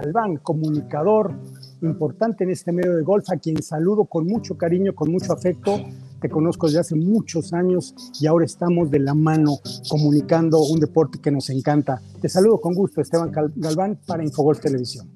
Galván, comunicador importante en este medio de golf, a quien saludo con mucho cariño, con mucho afecto. Te conozco desde hace muchos años y ahora estamos de la mano comunicando un deporte que nos encanta. Te saludo con gusto, Esteban Galván, para Infogolf Televisión.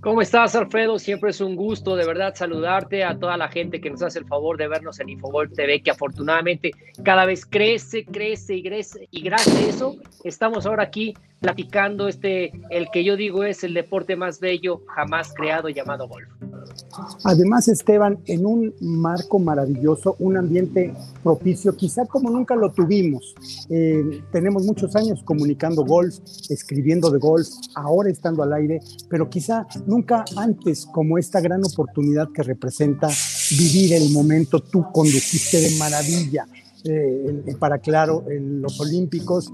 ¿Cómo estás, Alfredo? Siempre es un gusto de verdad saludarte a toda la gente que nos hace el favor de vernos en Infogol TV, que afortunadamente cada vez crece, crece y crece. Y gracias a eso estamos ahora aquí platicando este, el que yo digo es el deporte más bello jamás creado llamado golf. Además, Esteban, en un marco maravilloso, un ambiente propicio, quizá como nunca lo tuvimos. Eh, tenemos muchos años comunicando golf, escribiendo de golf, ahora estando al aire, pero quizá nunca antes como esta gran oportunidad que representa vivir el momento. Tú condujiste de maravilla eh, para, claro, en los Olímpicos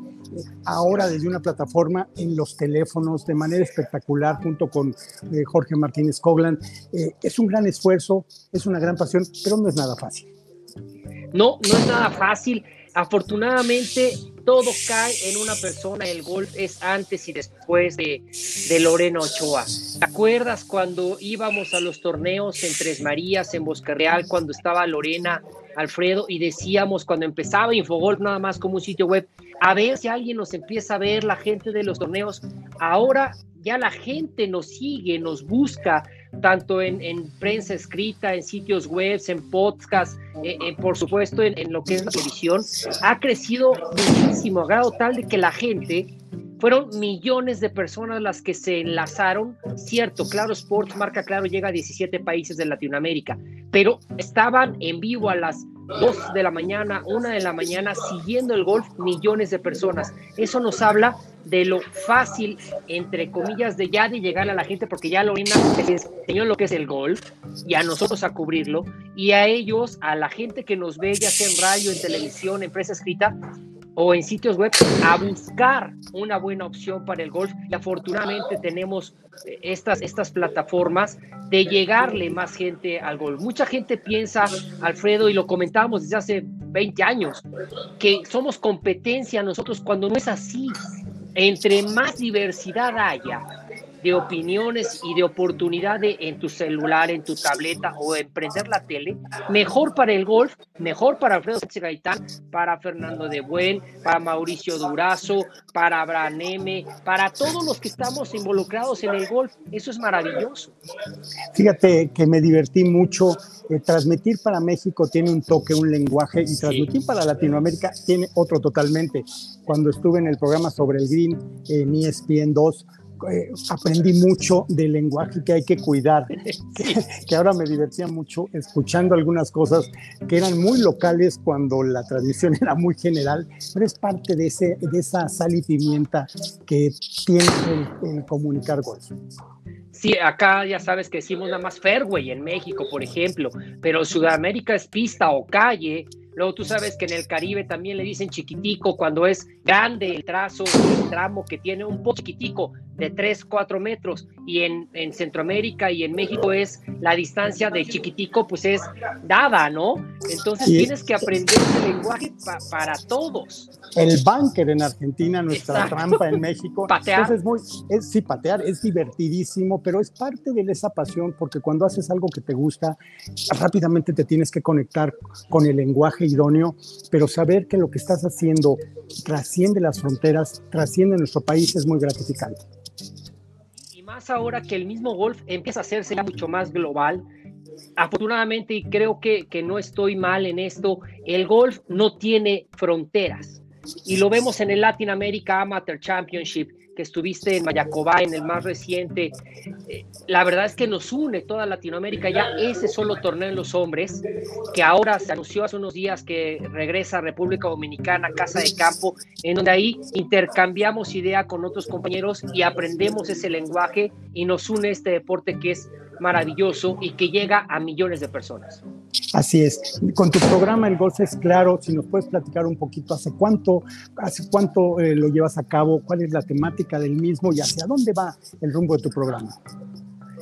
ahora desde una plataforma en los teléfonos de manera espectacular junto con eh, Jorge Martínez Coglan. Eh, es un gran esfuerzo, es una gran pasión, pero no es nada fácil. No, no es nada fácil. Afortunadamente, todo cae en una persona. El golf es antes y después de, Lorena Ochoa. ¿Te acuerdas cuando íbamos a los torneos en Tres Marías, en Bosque Real, cuando estaba Lorena, Alfredo, y decíamos cuando empezaba Infogolf nada más como un sitio web, a ver si alguien nos empieza a ver, la gente de los torneos. Ahora ya la gente nos sigue, nos busca, tanto en, prensa escrita, en sitios web, en podcast, eh, eh, por supuesto en, lo que es la televisión. Ha crecido muchísimo, a grado tal de que la gente fueron millones de personas las que se enlazaron. Cierto, Claro Sports, marca Claro, llega a 17 países de Latinoamérica, pero estaban en vivo a las 2 de la mañana, 1 de la mañana, siguiendo el golf millones de personas. Eso nos habla de lo fácil, entre comillas, de ya de llegar a la gente, porque ya Lorena les enseñó lo que es el golf y a nosotros a cubrirlo, y a ellos, a la gente que nos ve, ya sea en radio, en televisión, en prensa escrita, o en sitios web a buscar una buena opción para el golf y afortunadamente tenemos eh, estas, estas plataformas de llegarle más gente al golf. Mucha gente piensa, Alfredo, y lo comentábamos desde hace 20 años, que somos competencia nosotros cuando no es así. Entre más diversidad haya, de opiniones y de oportunidad en tu celular, en tu tableta o en prender la tele, mejor para el golf, mejor para Alfredo Sánchez Gaitán, para Fernando de Buen, para Mauricio Durazo, para Abraham M, para todos los que estamos involucrados en el golf. Eso es maravilloso. Fíjate que me divertí mucho. Eh, transmitir para México tiene un toque, un lenguaje, y transmitir para Latinoamérica tiene otro totalmente. Cuando estuve en el programa sobre el Green en ESPN 2, eh, aprendí mucho del lenguaje que hay que cuidar, que, ahora me divertía mucho escuchando algunas cosas que eran muy locales cuando la transmisión era muy general, pero es parte de, ese, de esa sal y pimienta que tiene el, comunicar golf. Sí, acá ya sabes que decimos nada más fairway en México, por ejemplo, pero Sudamérica es pista o calle, Luego tú sabes que en el Caribe también le dicen chiquitico cuando es grande el trazo, el tramo que tiene un poco chiquitico de 3, 4 metros. Y en, en Centroamérica y en México es la distancia de chiquitico, pues es dada, ¿no? Entonces tienes que aprender el lenguaje para todos. El bunker en Argentina, nuestra trampa en México. Patear. es muy, es, sí, patear es divertidísimo, pero es parte de esa pasión porque cuando haces algo que te gusta, rápidamente te tienes que conectar con el lenguaje idóneo, pero saber que lo que estás haciendo trasciende las fronteras, trasciende nuestro país es muy gratificante. Y más ahora que el mismo golf empieza a hacerse mucho más global. Afortunadamente, y creo que, que no estoy mal en esto, el golf no tiene fronteras. Y lo vemos en el Latin America Amateur Championship que estuviste en Mayacobá, en el más reciente. Eh, la verdad es que nos une toda Latinoamérica ya ese solo torneo en los hombres, que ahora se anunció hace unos días que regresa a República Dominicana, Casa de Campo, en donde ahí intercambiamos idea con otros compañeros y aprendemos ese lenguaje y nos une este deporte que es maravilloso y que llega a millones de personas. Así es. Con tu programa El Golf es Claro, si nos puedes platicar un poquito, ¿hace cuánto, hace cuánto eh, lo llevas a cabo? ¿Cuál es la temática del mismo y hacia dónde va el rumbo de tu programa?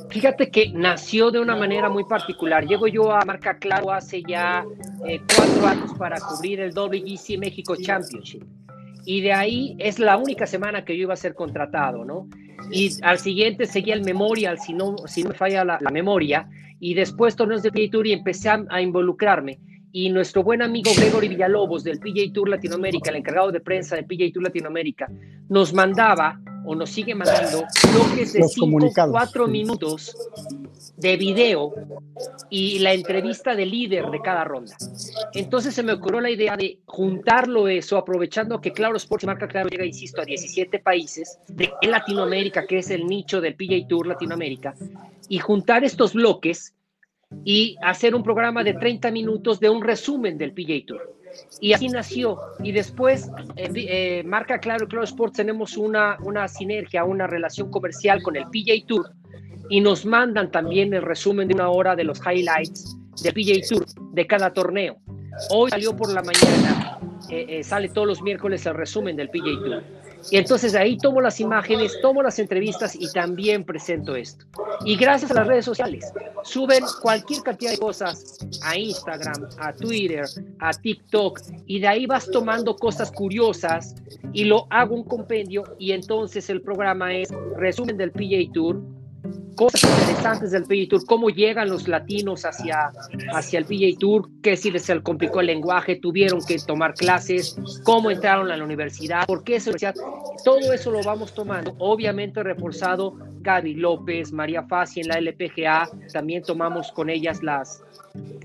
Fíjate que nació de una manera muy particular. Llego yo a Marca Claro hace ya eh, cuatro años para cubrir el WGC México Championship. Y de ahí es la única semana que yo iba a ser contratado, ¿no? Y al siguiente seguía el Memorial, si no, si no me falla la, memoria, y después torneos de PGA Tour y empecé a, involucrarme. Y nuestro buen amigo Gregory Villalobos del PGA Tour Latinoamérica, el encargado de prensa del PGA Tour Latinoamérica, nos mandaba o nos sigue mandando bloques de 5 4 minutos de video y la entrevista del líder de cada ronda. Entonces se me ocurrió la idea de juntarlo eso, aprovechando que Claro Sports y Marca Claro llega, insisto, a 17 países de Latinoamérica, que es el nicho del PGA Tour Latinoamérica, y juntar estos bloques y hacer un programa de 30 minutos de un resumen del PGA Tour. Y así nació. Y después, eh, eh, Marca Claro y Claro Sports tenemos una, una sinergia, una relación comercial con el PGA Tour y nos mandan también el resumen de una hora de los highlights del PGA Tour de cada torneo. Hoy salió por la mañana, eh, sale todos los miércoles el resumen del PGA Tour. Y entonces ahí tomo las imágenes, tomo las entrevistas y también presento esto. Y gracias a las redes sociales, suben cualquier cantidad de cosas a Instagram, a Twitter, a TikTok, y de ahí vas tomando cosas curiosas y lo hago un compendio y entonces el programa es resumen del PJ Tour, cosas interesantes del PGA Tour, cómo llegan los latinos hacia, hacia el PGA Tour, qué si les complicó el lenguaje, tuvieron que tomar clases, cómo entraron a la universidad, por qué universidad. Todo eso lo vamos tomando, obviamente reforzado Gaby López, María Faci en la LPGA, también tomamos con ellas las,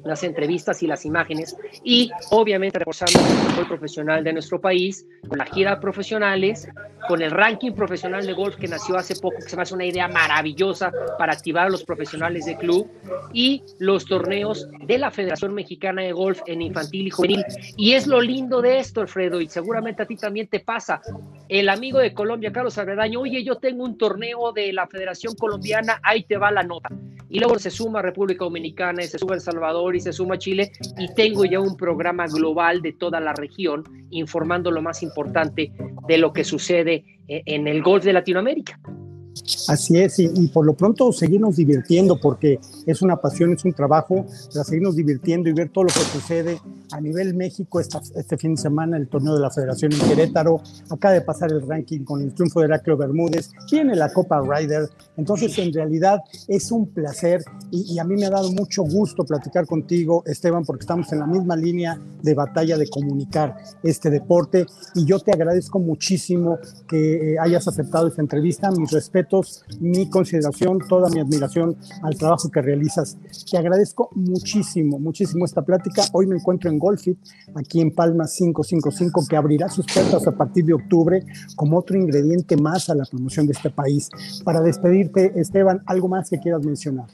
las entrevistas y las imágenes y obviamente reforzando el fútbol profesional de nuestro país, con la gira profesionales, con el ranking profesional de golf que nació hace poco, que se me hace una idea maravillosa para activar a los profesionales de club y los torneos de la Federación Mexicana de Golf en infantil y juvenil. Y es lo lindo de esto, Alfredo, y seguramente a ti también te pasa. El amigo de Colombia, Carlos Agredaño, oye, yo tengo un torneo de la Federación Colombiana, ahí te va la nota. Y luego se suma República Dominicana, y se suma El Salvador y se suma Chile, y tengo ya un programa global de toda la región informando lo más importante de lo que sucede eh, en el golf de Latinoamérica. Así es, y, por lo pronto seguirnos divirtiendo porque es una pasión, es un trabajo, para seguirnos divirtiendo y ver todo lo que sucede a nivel México este fin de semana, el torneo de la Federación en Querétaro, acaba de pasar el ranking con el triunfo de Heraclio Bermúdez, tiene la Copa Ryder, entonces en realidad es un placer y, y a mí me ha dado mucho gusto platicar contigo, Esteban, porque estamos en la misma línea de batalla de comunicar este deporte y yo te agradezco muchísimo que eh, hayas aceptado esta entrevista, mis respetos, mi consideración, toda mi admiración al trabajo que realizas. Te agradezco muchísimo, muchísimo esta plática. Hoy me encuentro en Golfit, aquí en Palma 555, que abrirá sus puertas a partir de octubre como otro ingrediente más a la promoción de este país. Para despedirte, Esteban, ¿algo más que quieras mencionar?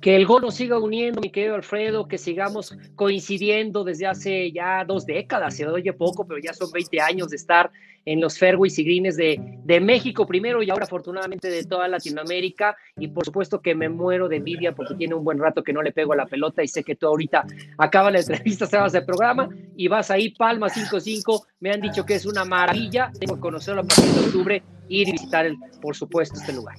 Que el gol nos siga uniendo, mi querido Alfredo, que sigamos coincidiendo desde hace ya dos décadas, se oye poco, pero ya son 20 años de estar en los fairways y greens de, de México primero y ahora afortunadamente de toda Latinoamérica. Y por supuesto que me muero de envidia porque tiene un buen rato que no le pego a la pelota y sé que tú ahorita acaba la entrevista, se vas del programa y vas ahí, Palma 5-5, me han dicho que es una maravilla, tengo que conocerlo a partir de octubre ir y visitar, el, por supuesto, este lugar.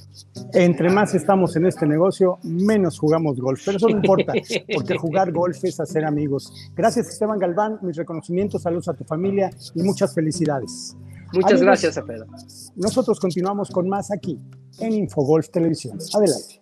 Entre más estamos en este negocio, menos jugamos golf, pero eso no importa, porque jugar golf es hacer amigos. Gracias, Esteban Galván, mis reconocimientos, saludos a tu familia y muchas felicidades. Muchas gracias, Pedro. Nosotros continuamos con más aquí en Infogolf Televisión. Adelante.